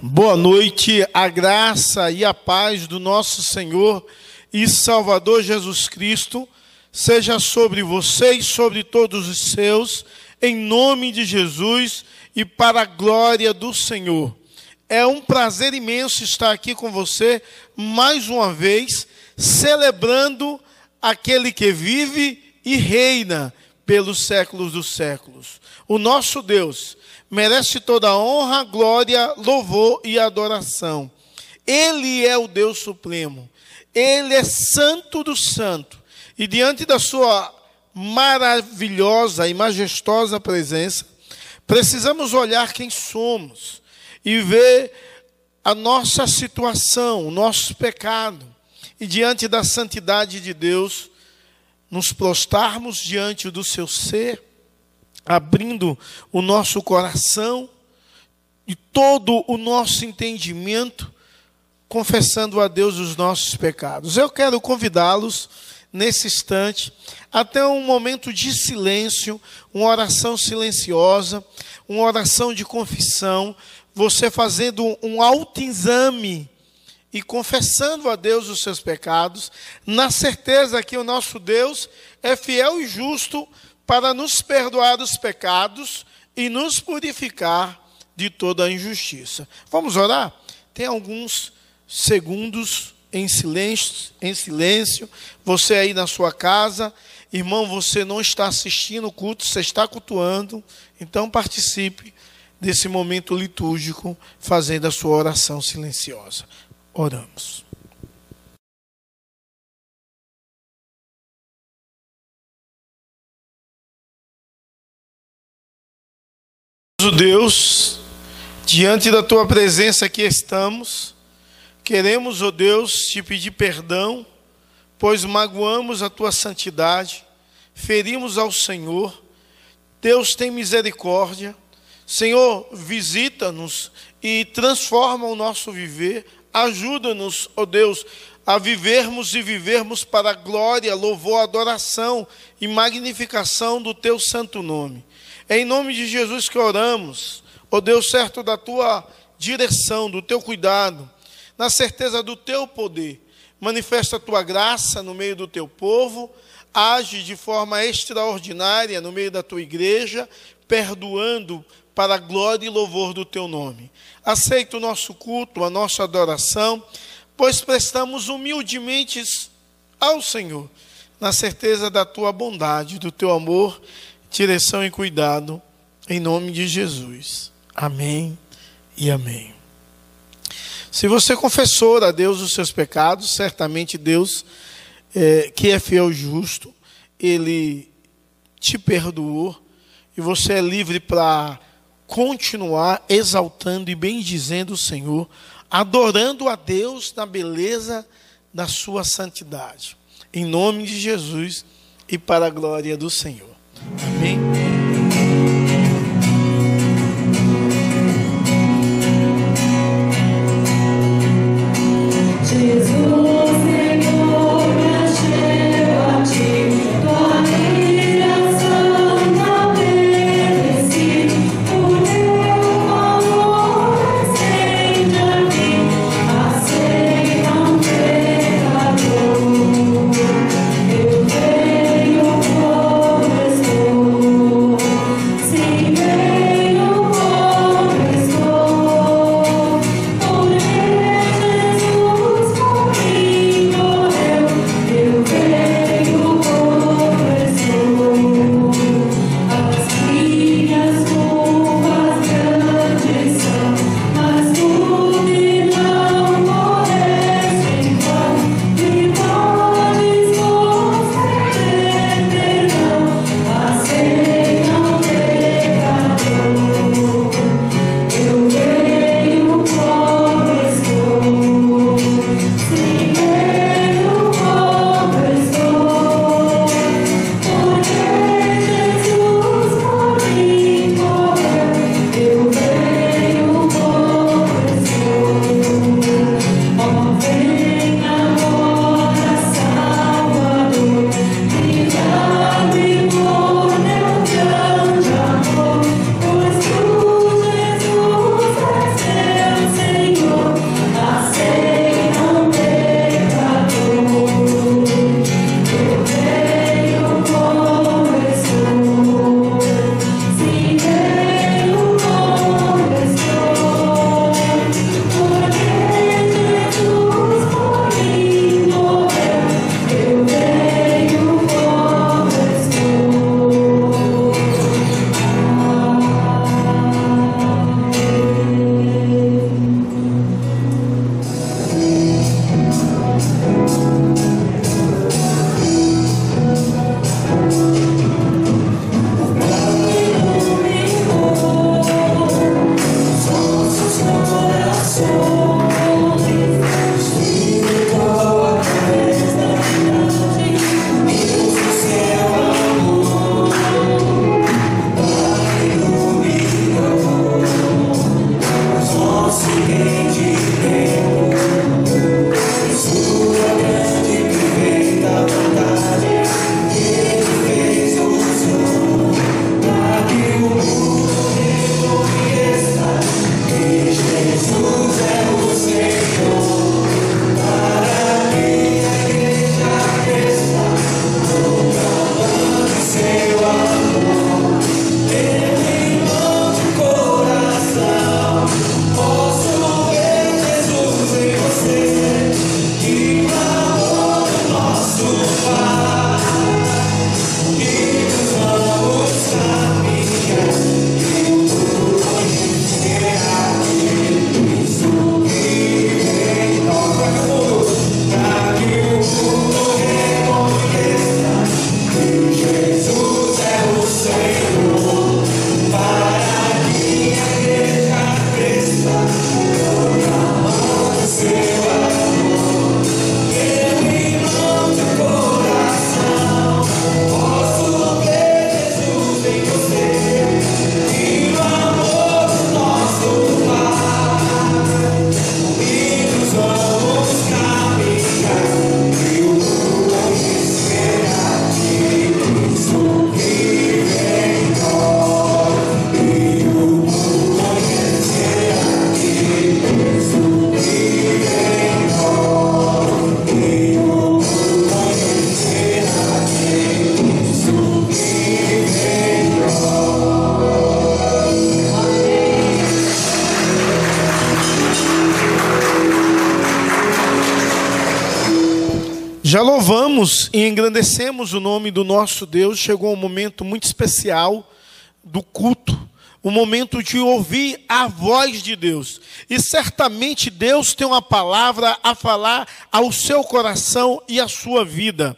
Boa noite, a graça e a paz do nosso Senhor e Salvador Jesus Cristo seja sobre você e sobre todos os seus, em nome de Jesus e para a glória do Senhor. É um prazer imenso estar aqui com você mais uma vez, celebrando aquele que vive e reina pelos séculos dos séculos. O nosso Deus merece toda honra, glória, louvor e adoração. Ele é o Deus supremo. Ele é santo do santo. E diante da sua maravilhosa e majestosa presença, precisamos olhar quem somos e ver a nossa situação, o nosso pecado. E diante da santidade de Deus, nos prostarmos diante do seu ser abrindo o nosso coração e todo o nosso entendimento, confessando a Deus os nossos pecados. Eu quero convidá-los nesse instante até um momento de silêncio, uma oração silenciosa, uma oração de confissão, você fazendo um autoexame e confessando a Deus os seus pecados, na certeza que o nosso Deus é fiel e justo para nos perdoar os pecados e nos purificar de toda a injustiça. Vamos orar? Tem alguns segundos em silêncio, em silêncio. Você aí na sua casa, irmão, você não está assistindo o culto, você está cultuando, então participe desse momento litúrgico fazendo a sua oração silenciosa. Oramos. Deus, diante da tua presença aqui estamos, queremos, ó oh Deus, te pedir perdão, pois magoamos a tua santidade, ferimos ao Senhor. Deus tem misericórdia. Senhor, visita-nos e transforma o nosso viver. Ajuda-nos, ó oh Deus, a vivermos e vivermos para a glória, louvor, adoração e magnificação do teu santo nome. É em nome de Jesus que oramos, ó Deus, certo da tua direção, do teu cuidado, na certeza do teu poder. Manifesta a tua graça no meio do teu povo, age de forma extraordinária no meio da tua igreja, perdoando para a glória e louvor do teu nome. Aceita o nosso culto, a nossa adoração, pois prestamos humildemente ao Senhor, na certeza da tua bondade, do teu amor direção e cuidado, em nome de Jesus. Amém e amém. Se você confessou a Deus os seus pecados, certamente Deus, é, que é fiel e justo, Ele te perdoou e você é livre para continuar exaltando e bendizendo o Senhor, adorando a Deus na beleza da sua santidade. Em nome de Jesus e para a glória do Senhor. Amém. Louvamos e engrandecemos o nome do nosso Deus. Chegou um momento muito especial do culto, o um momento de ouvir a voz de Deus. E certamente Deus tem uma palavra a falar ao seu coração e à sua vida,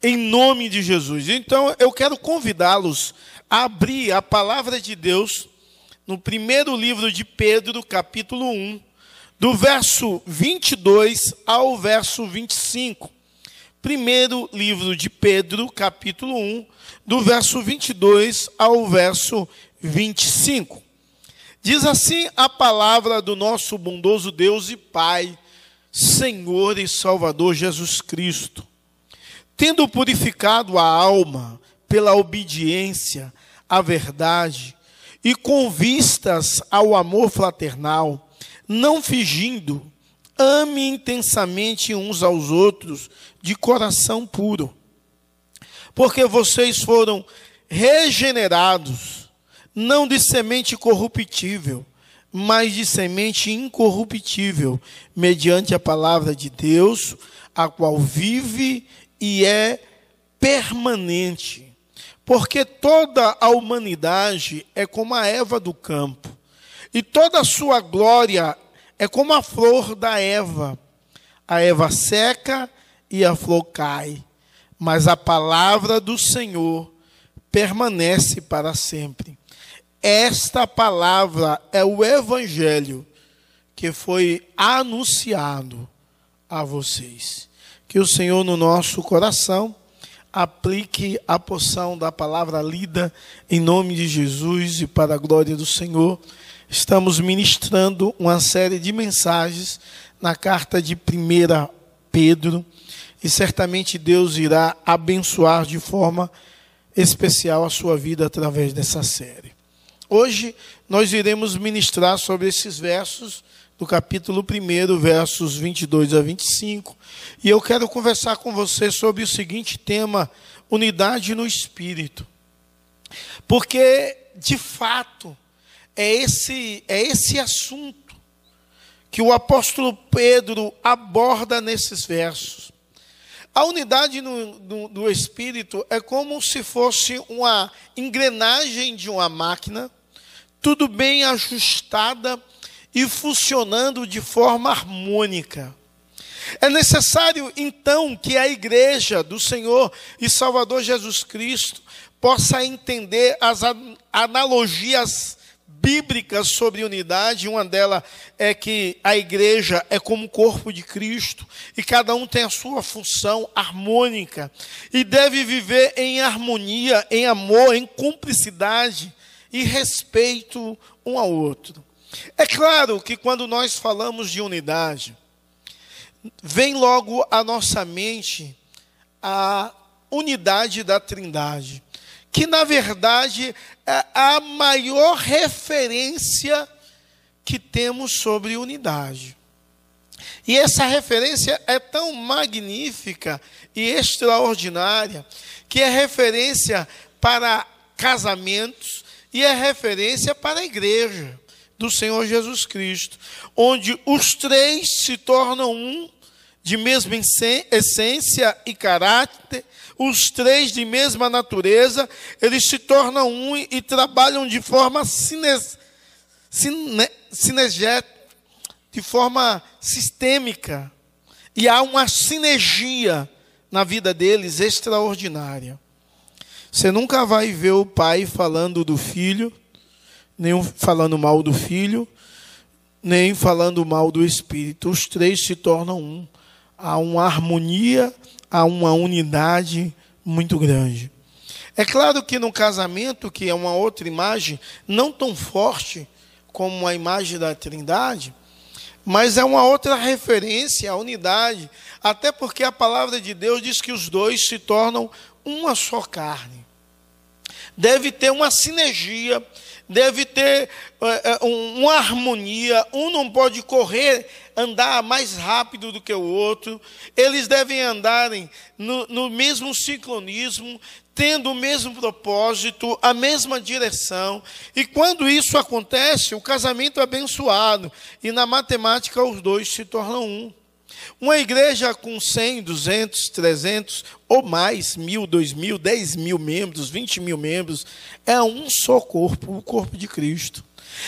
em nome de Jesus. Então eu quero convidá-los a abrir a palavra de Deus no primeiro livro de Pedro, capítulo 1, do verso 22 ao verso 25. Primeiro livro de Pedro, capítulo 1, do verso 22 ao verso 25. Diz assim a palavra do nosso bondoso Deus e Pai, Senhor e Salvador Jesus Cristo. Tendo purificado a alma pela obediência à verdade e com vistas ao amor fraternal, não fingindo, ame intensamente uns aos outros de coração puro, porque vocês foram regenerados, não de semente corruptível, mas de semente incorruptível, mediante a palavra de Deus, a qual vive e é permanente. Porque toda a humanidade é como a Eva do campo, e toda a sua glória é como a flor da Eva. A Eva seca e a flor cai, mas a palavra do Senhor permanece para sempre. Esta palavra é o evangelho que foi anunciado a vocês. Que o Senhor no nosso coração aplique a porção da palavra lida em nome de Jesus e para a glória do Senhor. Estamos ministrando uma série de mensagens na carta de 1 Pedro e certamente Deus irá abençoar de forma especial a sua vida através dessa série. Hoje nós iremos ministrar sobre esses versos do capítulo 1, versos 22 a 25. E eu quero conversar com você sobre o seguinte tema: unidade no espírito. Porque, de fato, é esse, é esse assunto que o apóstolo Pedro aborda nesses versos. A unidade no, do, do espírito é como se fosse uma engrenagem de uma máquina, tudo bem ajustada e funcionando de forma harmônica. É necessário, então, que a igreja do Senhor e Salvador Jesus Cristo possa entender as analogias bíblicas sobre unidade. Uma delas é que a igreja é como o corpo de Cristo e cada um tem a sua função harmônica e deve viver em harmonia, em amor, em cumplicidade e respeito um ao outro. É claro que quando nós falamos de unidade, vem logo à nossa mente a unidade da Trindade, que na verdade é a maior referência que temos sobre unidade. E essa referência é tão magnífica e extraordinária que é referência para casamentos e é referência para a igreja do Senhor Jesus Cristo, onde os três se tornam um, de mesma essência e caráter, os três de mesma natureza, eles se tornam um e trabalham de forma cines, de forma sistêmica. E há uma sinergia na vida deles extraordinária. Você nunca vai ver o pai falando do filho, nem falando mal do Filho, nem falando mal do Espírito. Os três se tornam um. Há uma harmonia, há uma unidade muito grande. É claro que no casamento, que é uma outra imagem, não tão forte como a imagem da Trindade, mas é uma outra referência à unidade, até porque a palavra de Deus diz que os dois se tornam uma só carne. Deve ter uma sinergia deve ter uh, uma harmonia, um não pode correr, andar mais rápido do que o outro, eles devem andarem no, no mesmo sincronismo, tendo o mesmo propósito, a mesma direção, e quando isso acontece, o casamento é abençoado, e na matemática os dois se tornam um. Uma igreja com 100, 200, 300 ou mais, mil, dois mil, dez mil membros, vinte mil membros, é um só corpo, o corpo de Cristo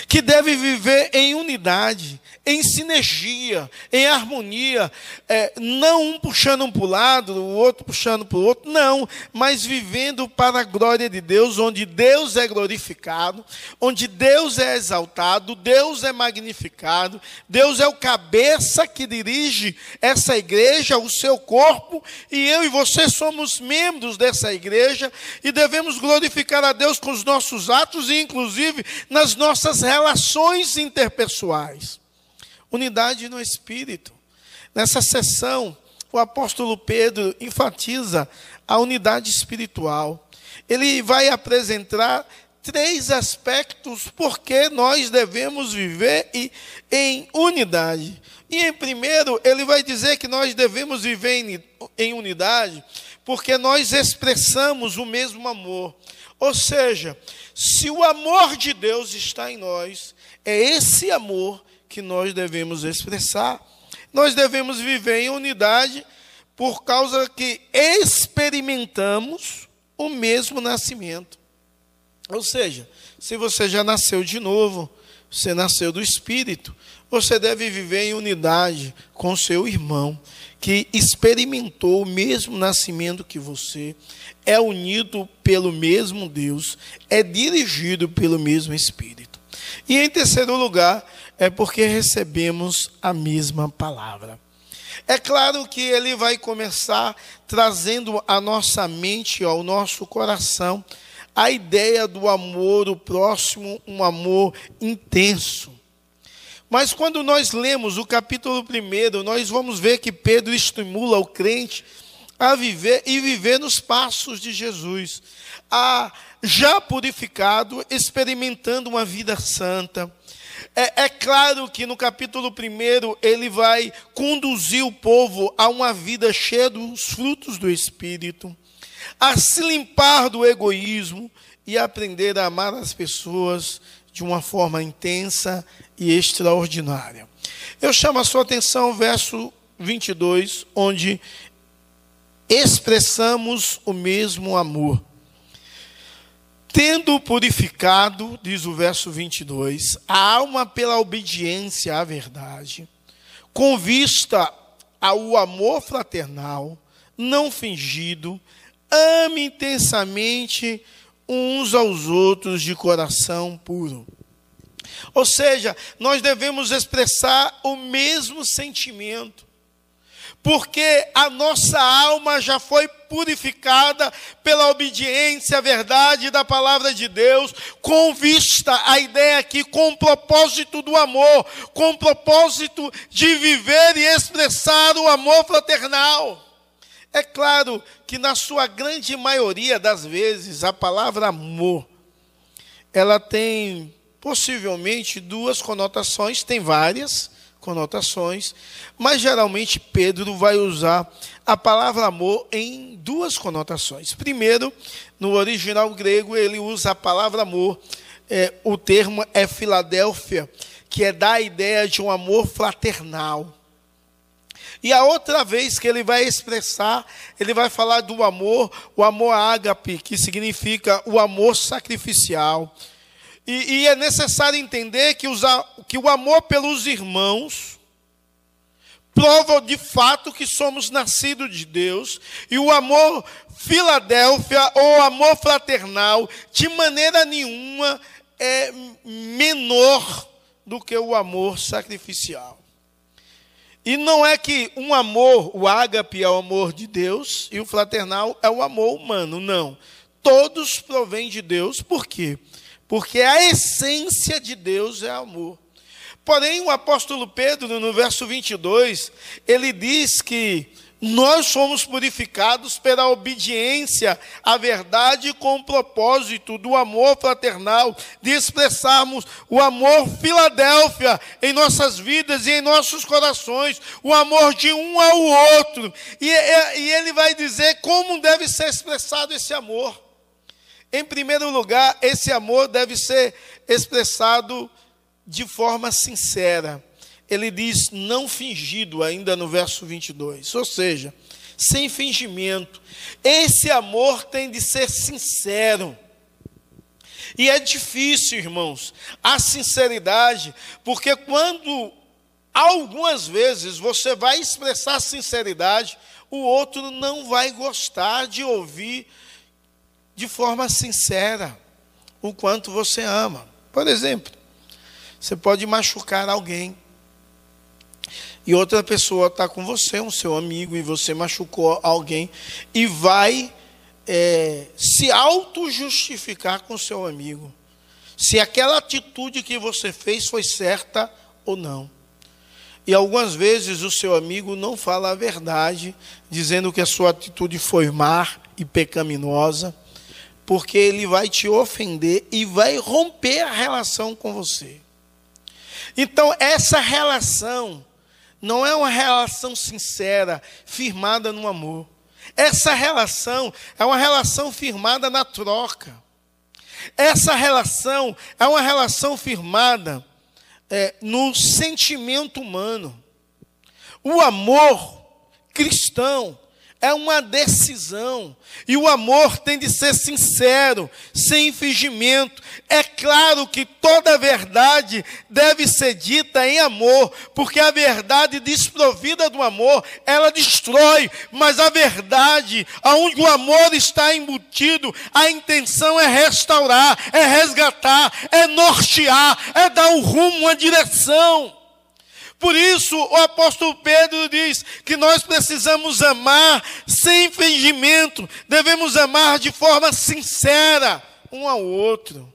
que deve viver em unidade, em sinergia, em harmonia, é, não um puxando um para o lado, o outro puxando para o outro, não, mas vivendo para a glória de Deus, onde Deus é glorificado, onde Deus é exaltado, Deus é magnificado, Deus é o cabeça que dirige essa igreja, o seu corpo, e eu e você somos membros dessa igreja e devemos glorificar a Deus com os nossos atos e, inclusive, nas nossas relações interpessoais. Unidade no espírito. Nessa sessão, o apóstolo Pedro enfatiza a unidade espiritual. Ele vai apresentar três aspectos porque nós devemos viver em unidade. E em primeiro, ele vai dizer que nós devemos viver em unidade porque nós expressamos o mesmo amor. Ou seja, se o amor de Deus está em nós, é esse amor que nós devemos expressar. Nós devemos viver em unidade por causa que experimentamos o mesmo nascimento. Ou seja, se você já nasceu de novo, você nasceu do Espírito, você deve viver em unidade com seu irmão que experimentou o mesmo nascimento que você, é unido pelo mesmo Deus, é dirigido pelo mesmo Espírito. E em terceiro lugar, é porque recebemos a mesma palavra. É claro que ele vai começar trazendo à nossa mente, ao nosso coração, a ideia do amor, o próximo, um amor intenso. Mas quando nós lemos o capítulo 1, nós vamos ver que Pedro estimula o crente a viver e viver nos passos de Jesus, a já purificado, experimentando uma vida santa. É, é, claro que no capítulo 1 ele vai conduzir o povo a uma vida cheia dos frutos do Espírito, a se limpar do egoísmo e aprender a amar as pessoas de uma forma intensa e extraordinária. Eu chamo a sua atenção verso 22, onde expressamos o mesmo amor. Tendo purificado, diz o verso 22, a alma pela obediência à verdade, com vista ao amor fraternal, não fingido, ame intensamente uns aos outros de coração puro. Ou seja, nós devemos expressar o mesmo sentimento, porque a nossa alma já foi purificada pela obediência à verdade da palavra de Deus, com vista a ideia aqui, com o propósito do amor, com o propósito de viver e expressar o amor fraternal. É claro que na sua grande maioria das vezes a palavra amor ela tem possivelmente duas conotações, tem várias conotações, mas geralmente Pedro vai usar a palavra amor em duas conotações. Primeiro, no original grego, ele usa a palavra amor, é, o termo é Filadélfia, que é dar a ideia de um amor fraternal. E a outra vez que ele vai expressar, ele vai falar do amor, o amor ágape, que significa o amor sacrificial. E, e é necessário entender que, os, que o amor pelos irmãos prova de fato que somos nascidos de Deus, e o amor Filadélfia, ou amor fraternal, de maneira nenhuma é menor do que o amor sacrificial. E não é que um amor, o ágape é o amor de Deus e o fraternal é o amor humano, não. Todos provêm de Deus, por quê? Porque a essência de Deus é amor. Porém, o apóstolo Pedro, no verso 22, ele diz que nós somos purificados pela obediência à verdade com o propósito do amor fraternal, de expressarmos o amor Filadélfia em nossas vidas e em nossos corações, o amor de um ao outro. E, e ele vai dizer como deve ser expressado esse amor. Em primeiro lugar, esse amor deve ser expressado de forma sincera ele diz não fingido, ainda no verso 22. Ou seja, sem fingimento. Esse amor tem de ser sincero. E é difícil, irmãos, a sinceridade, porque quando algumas vezes você vai expressar sinceridade, o outro não vai gostar de ouvir de forma sincera o quanto você ama. Por exemplo, você pode machucar alguém e outra pessoa está com você, um seu amigo, e você machucou alguém, e vai é, se auto-justificar com seu amigo. Se aquela atitude que você fez foi certa ou não. E algumas vezes o seu amigo não fala a verdade, dizendo que a sua atitude foi má e pecaminosa, porque ele vai te ofender e vai romper a relação com você. Então, essa relação não é uma relação sincera, firmada no amor. Essa relação é uma relação firmada na troca. Essa relação é uma relação firmada é, no sentimento humano. O amor cristão é uma decisão. E o amor tem de ser sincero, sem fingimento. É claro que toda verdade deve ser dita em amor, porque a verdade desprovida do amor, ela destrói, mas a verdade, aonde o amor está embutido, a intenção é restaurar, é resgatar, é nortear, é dar um rumo, uma direção. Por isso, o apóstolo Pedro diz que nós precisamos amar sem fingimento, devemos amar de forma sincera um ao outro.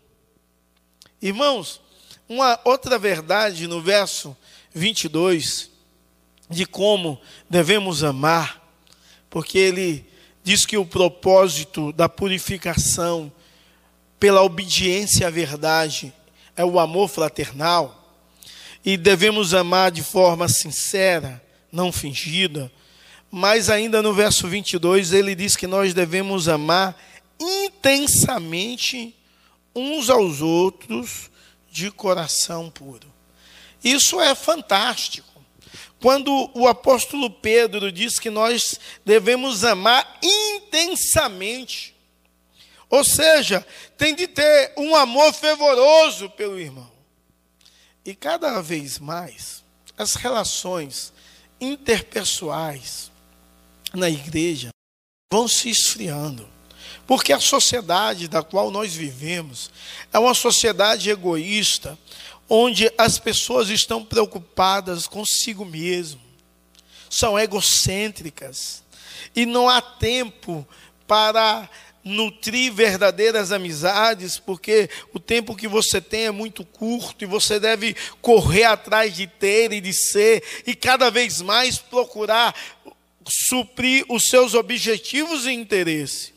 Irmãos, uma outra verdade no verso 22 de como devemos amar, porque ele diz que o propósito da purificação pela obediência à verdade é o amor fraternal e devemos amar de forma sincera, não fingida. Mas ainda no verso 22 ele diz que nós devemos amar intensamente uns aos outros de coração puro. Isso é fantástico. Quando o apóstolo Pedro diz que nós devemos amar intensamente, ou seja, tem de ter um amor fervoroso pelo irmão. E cada vez mais, as relações interpessoais na igreja vão se esfriando. Porque a sociedade da qual nós vivemos é uma sociedade egoísta, onde as pessoas estão preocupadas consigo mesmo, são egocêntricas, e não há tempo para nutrir verdadeiras amizades, porque o tempo que você tem é muito curto e você deve correr atrás de ter e de ser e cada vez mais procurar suprir os seus objetivos e interesse.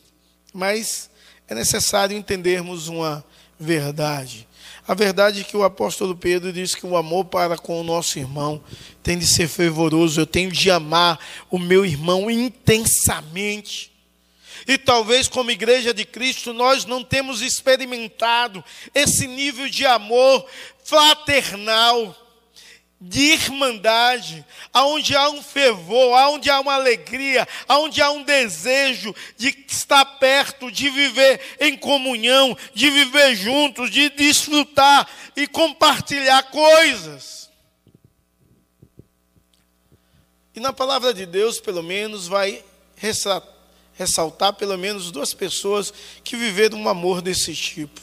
Mas é necessário entendermos uma verdade. A verdade é que o apóstolo Pedro diz que o amor para com o nosso irmão tem de ser fervoroso. Eu tenho de amar o meu irmão intensamente. E talvez, como igreja de Cristo, nós não temos experimentado esse nível de amor fraternal, de irmandade, aonde há um fervor, aonde há uma alegria, aonde há um desejo de estar perto, de viver em comunhão, de viver juntos, de desfrutar e compartilhar coisas. E na palavra de Deus, pelo menos, vai ressaltar ressaltar pelo menos duas pessoas que viveram um amor desse tipo.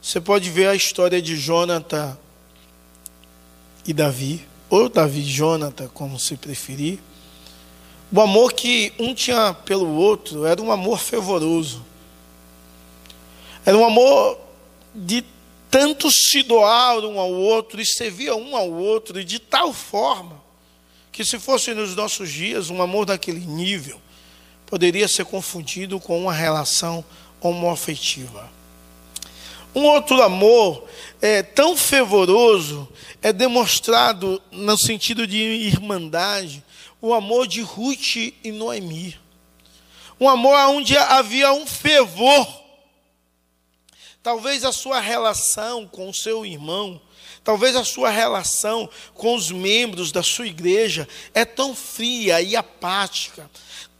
Você pode ver a história de Jonathan e Davi, ou Davi e Jonathan, como se preferir. O amor que um tinha pelo outro era um amor fervoroso. Era um amor de tanto se doar um ao outro e servir um ao outro, e de tal forma que, se fosse nos nossos dias um amor daquele nível, poderia ser confundido com uma relação homoafetiva. Um outro amor é, tão fervoroso é demonstrado no sentido de irmandade, o amor de Ruth e Noemi. Um amor onde havia um fervor. Talvez a sua relação com o seu irmão Talvez a sua relação com os membros da sua igreja é tão fria e apática,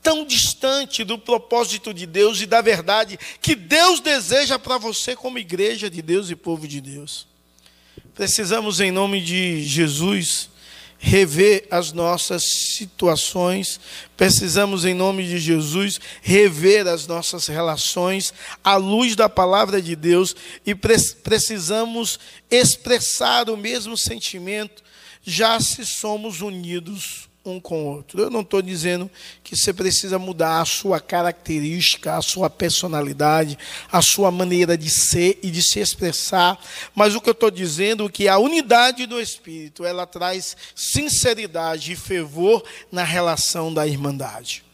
tão distante do propósito de Deus e da verdade que Deus deseja para você como igreja de Deus e povo de Deus. Precisamos, em nome de Jesus, rever as nossas situações, precisamos, em nome de Jesus, rever as nossas relações à luz da palavra de Deus e precisamos expressar o mesmo sentimento, já se somos unidos um com o outro. Eu não estou dizendo que você precisa mudar a sua característica, a sua personalidade, a sua maneira de ser e de se expressar, mas o que eu estou dizendo é que a unidade do Espírito, ela traz sinceridade e fervor na relação da irmandade.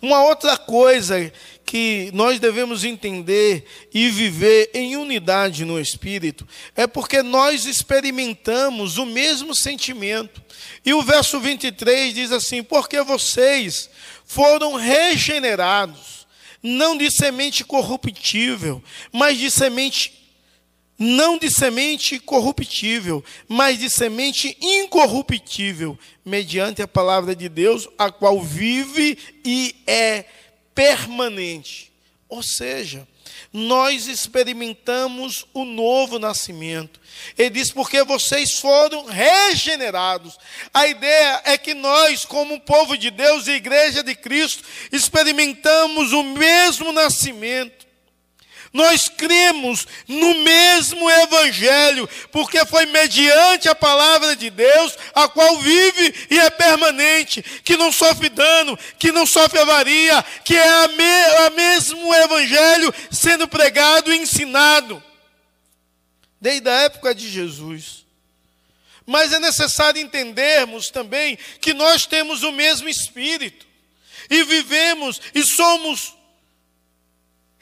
Uma outra coisa que nós devemos entender e viver em unidade no Espírito é porque nós experimentamos o mesmo sentimento. E o verso 23 diz assim: Porque vocês foram regenerados, não de semente corruptível, mas de semente não de semente corruptível, mas de semente incorruptível, mediante a palavra de Deus, a qual vive e é permanente. Ou seja, nós experimentamos o novo nascimento. Ele diz: porque vocês foram regenerados. A ideia é que nós, como povo de Deus e igreja de Cristo, experimentamos o mesmo nascimento. Nós cremos no mesmo Evangelho, porque foi mediante a palavra de Deus, a qual vive e é permanente, que não sofre dano, que não sofre avaria, que é o me, mesmo Evangelho sendo pregado e ensinado, desde a época de Jesus. Mas é necessário entendermos também que nós temos o mesmo Espírito, e vivemos e somos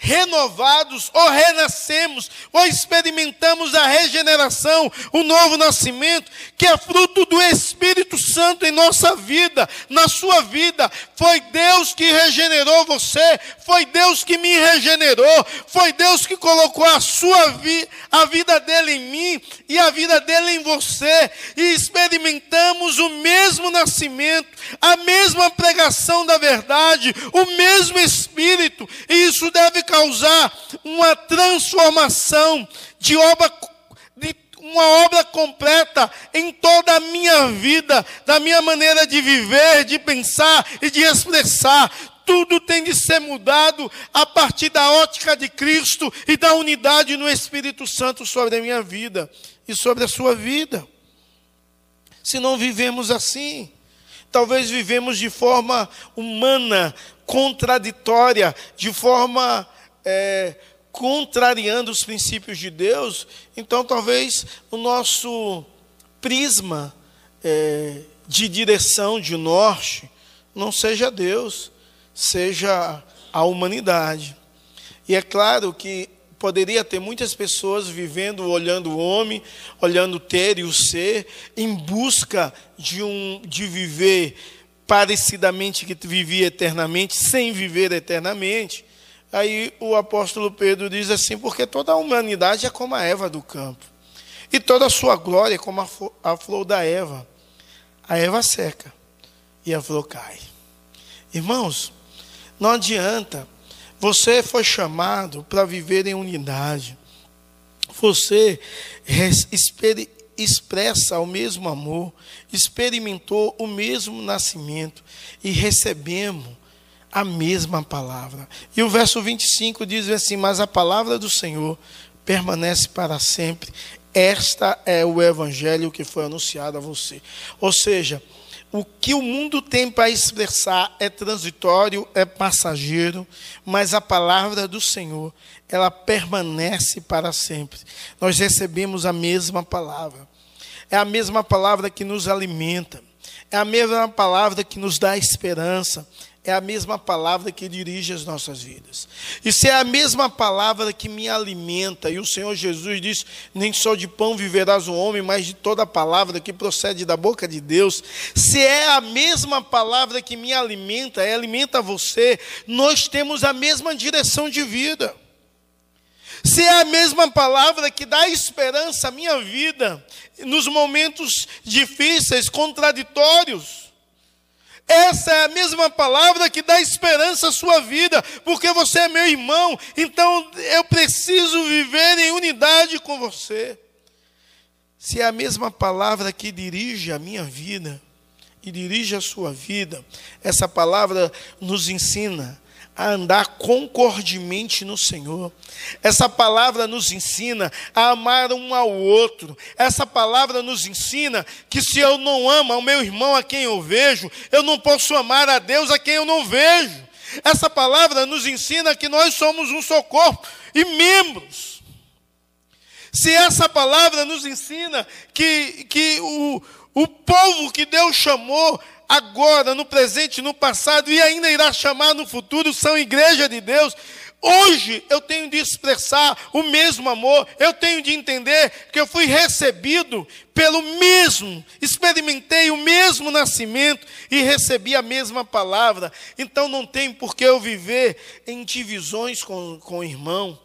renovados, ou renascemos, ou experimentamos a regeneração, o novo nascimento, que é fruto do Espírito Santo em nossa vida, na sua vida. Foi Deus que regenerou você, foi Deus que me regenerou, foi Deus que colocou a sua vida, a vida dele em mim e a vida dele em você, e experimentamos o mesmo nascimento, a mesma pregação da verdade, o mesmo Espírito, e isso deve causar uma transformação de obra de uma obra completa em toda a minha vida, da minha maneira de viver, de pensar e de expressar. Tudo tem de ser mudado a partir da ótica de Cristo e da unidade no Espírito Santo sobre a minha vida e sobre a sua vida. Se não vivemos assim, talvez vivemos de forma humana, contraditória, de forma é, contrariando os princípios de Deus, então talvez o nosso prisma é, de direção, de norte, não seja Deus, seja a humanidade. E é claro que poderia ter muitas pessoas vivendo, olhando o homem, olhando o ter e o ser, em busca de, um, de viver parecidamente que vivia eternamente, sem viver eternamente. Aí o apóstolo Pedro diz assim: porque toda a humanidade é como a Eva do campo, e toda a sua glória é como a flor da Eva. A Eva seca e a flor cai. Irmãos, não adianta, você foi chamado para viver em unidade, você expressa o mesmo amor, experimentou o mesmo nascimento e recebemos a mesma palavra. E o verso 25 diz assim: Mas a palavra do Senhor permanece para sempre. Esta é o evangelho que foi anunciado a você. Ou seja, o que o mundo tem para expressar é transitório, é passageiro, mas a palavra do Senhor, ela permanece para sempre. Nós recebemos a mesma palavra. É a mesma palavra que nos alimenta. É a mesma palavra que nos dá esperança é a mesma palavra que dirige as nossas vidas. Se é a mesma palavra que me alimenta, e o Senhor Jesus diz: Nem só de pão viverás o homem, mas de toda palavra que procede da boca de Deus. Se é a mesma palavra que me alimenta, e alimenta você, nós temos a mesma direção de vida. Se é a mesma palavra que dá esperança à minha vida nos momentos difíceis, contraditórios. Essa é a mesma palavra que dá esperança à sua vida, porque você é meu irmão, então eu preciso viver em unidade com você. Se é a mesma palavra que dirige a minha vida e dirige a sua vida, essa palavra nos ensina a andar concordemente no Senhor. Essa palavra nos ensina a amar um ao outro. Essa palavra nos ensina que se eu não amo ao meu irmão a quem eu vejo, eu não posso amar a Deus a quem eu não vejo. Essa palavra nos ensina que nós somos um só corpo e membros. Se essa palavra nos ensina que, que o, o povo que Deus chamou agora, no presente, no passado e ainda irá chamar no futuro, são igreja de Deus. Hoje eu tenho de expressar o mesmo amor, eu tenho de entender que eu fui recebido pelo mesmo, experimentei o mesmo nascimento e recebi a mesma palavra. Então não tem por que eu viver em divisões com, com o irmão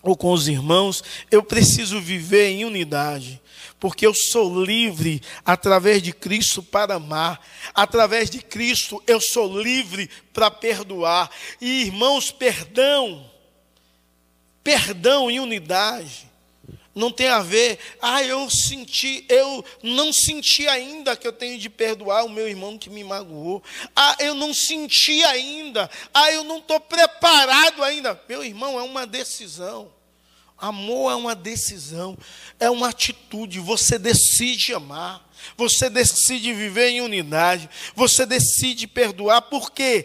ou com os irmãos, eu preciso viver em unidade porque eu sou livre através de Cristo para amar, através de Cristo eu sou livre para perdoar. E irmãos, perdão, perdão e unidade. Não tem a ver, ah, eu senti, eu não senti ainda que eu tenho de perdoar o meu irmão que me magoou. Ah, eu não senti ainda. Ah, eu não estou preparado ainda. Meu irmão, é uma decisão. Amor é uma decisão, é uma atitude. Você decide amar, você decide viver em unidade, você decide perdoar, porque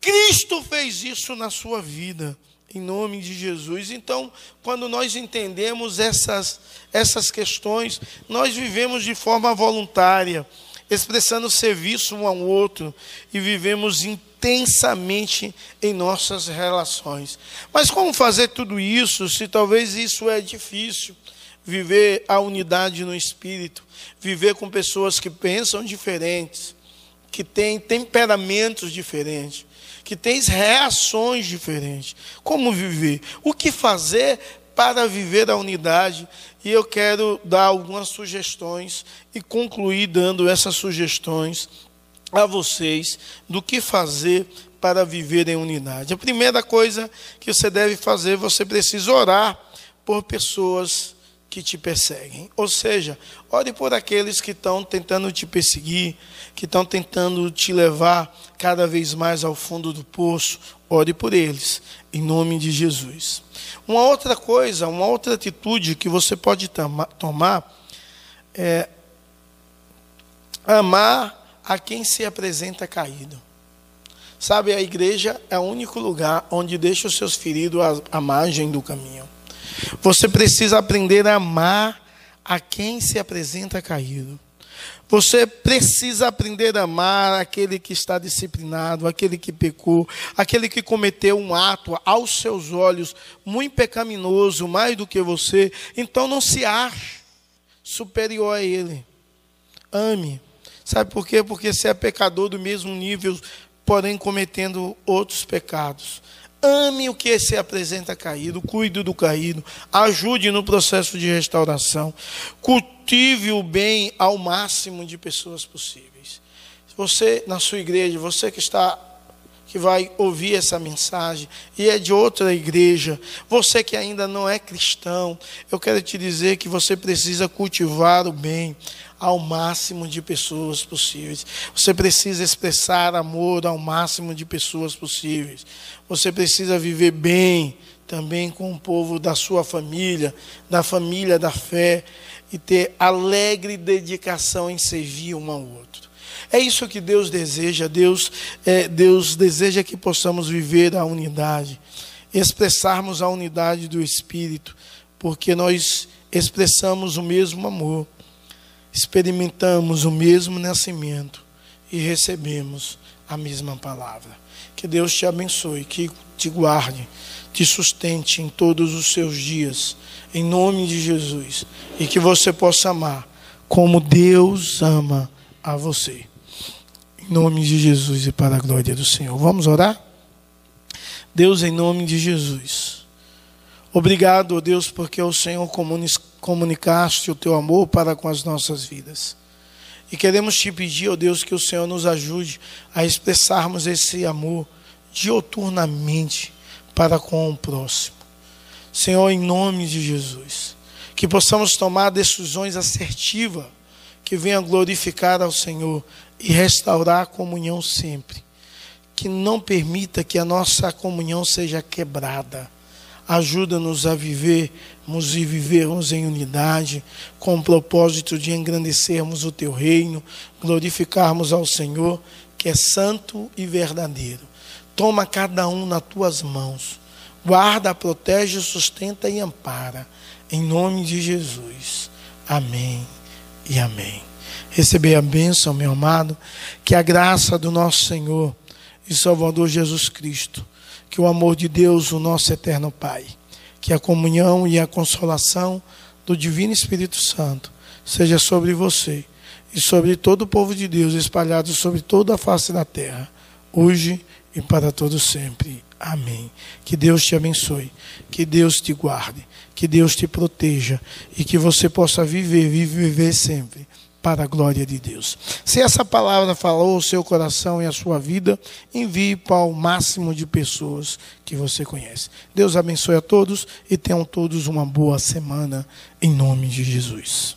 Cristo fez isso na sua vida, em nome de Jesus. Então, quando nós entendemos essas, essas questões, nós vivemos de forma voluntária, expressando serviço um ao outro e vivemos em intensamente em nossas relações. Mas como fazer tudo isso se talvez isso é difícil? Viver a unidade no espírito, viver com pessoas que pensam diferentes, que têm temperamentos diferentes, que têm reações diferentes. Como viver? O que fazer para viver a unidade? E eu quero dar algumas sugestões e concluir dando essas sugestões a vocês do que fazer para viver em unidade. A primeira coisa que você deve fazer, você precisa orar por pessoas que te perseguem. Ou seja, ore por aqueles que estão tentando te perseguir, que estão tentando te levar cada vez mais ao fundo do poço. Ore por eles, em nome de Jesus. Uma outra coisa, uma outra atitude que você pode tomar é amar a quem se apresenta caído. Sabe, a igreja é o único lugar onde deixa os seus feridos à, à margem do caminho. Você precisa aprender a amar a quem se apresenta caído. Você precisa aprender a amar aquele que está disciplinado, aquele que pecou, aquele que cometeu um ato aos seus olhos muito pecaminoso, mais do que você. Então não se ache superior a ele. Ame. Sabe por quê? Porque você é pecador do mesmo nível, porém cometendo outros pecados. Ame o que se apresenta caído, cuide do caído, ajude no processo de restauração, cultive o bem ao máximo de pessoas possíveis. Você, na sua igreja, você que está que vai ouvir essa mensagem e é de outra igreja, você que ainda não é cristão, eu quero te dizer que você precisa cultivar o bem, ao máximo de pessoas possíveis. Você precisa expressar amor ao máximo de pessoas possíveis. Você precisa viver bem também com o povo da sua família, da família da fé, e ter alegre dedicação em servir um ao outro. É isso que Deus deseja. Deus, é, Deus deseja que possamos viver a unidade, expressarmos a unidade do Espírito, porque nós expressamos o mesmo amor experimentamos o mesmo nascimento e recebemos a mesma palavra. Que Deus te abençoe, que te guarde, te sustente em todos os seus dias, em nome de Jesus, e que você possa amar como Deus ama a você. Em nome de Jesus e para a glória do Senhor. Vamos orar? Deus, em nome de Jesus. Obrigado, Deus, porque o Senhor comunicaste o teu amor para com as nossas vidas. E queremos te pedir, ó Deus, que o Senhor nos ajude a expressarmos esse amor dioturnamente para com o próximo. Senhor, em nome de Jesus, que possamos tomar decisões assertivas que venham glorificar ao Senhor e restaurar a comunhão sempre. Que não permita que a nossa comunhão seja quebrada. Ajuda-nos a vivermos e vivermos em unidade, com o propósito de engrandecermos o teu reino, glorificarmos ao Senhor, que é santo e verdadeiro. Toma cada um nas tuas mãos. Guarda, protege, sustenta e ampara. Em nome de Jesus. Amém e amém. Receber a bênção, meu amado, que a graça do nosso Senhor e Salvador Jesus Cristo, que o amor de Deus, o nosso eterno Pai, que a comunhão e a consolação do Divino Espírito Santo seja sobre você e sobre todo o povo de Deus espalhado sobre toda a face da terra, hoje e para todo sempre. Amém. Que Deus te abençoe, que Deus te guarde, que Deus te proteja e que você possa viver, viver sempre para a glória de Deus. Se essa palavra falou o seu coração e a sua vida, envie para o máximo de pessoas que você conhece. Deus abençoe a todos e tenham todos uma boa semana em nome de Jesus.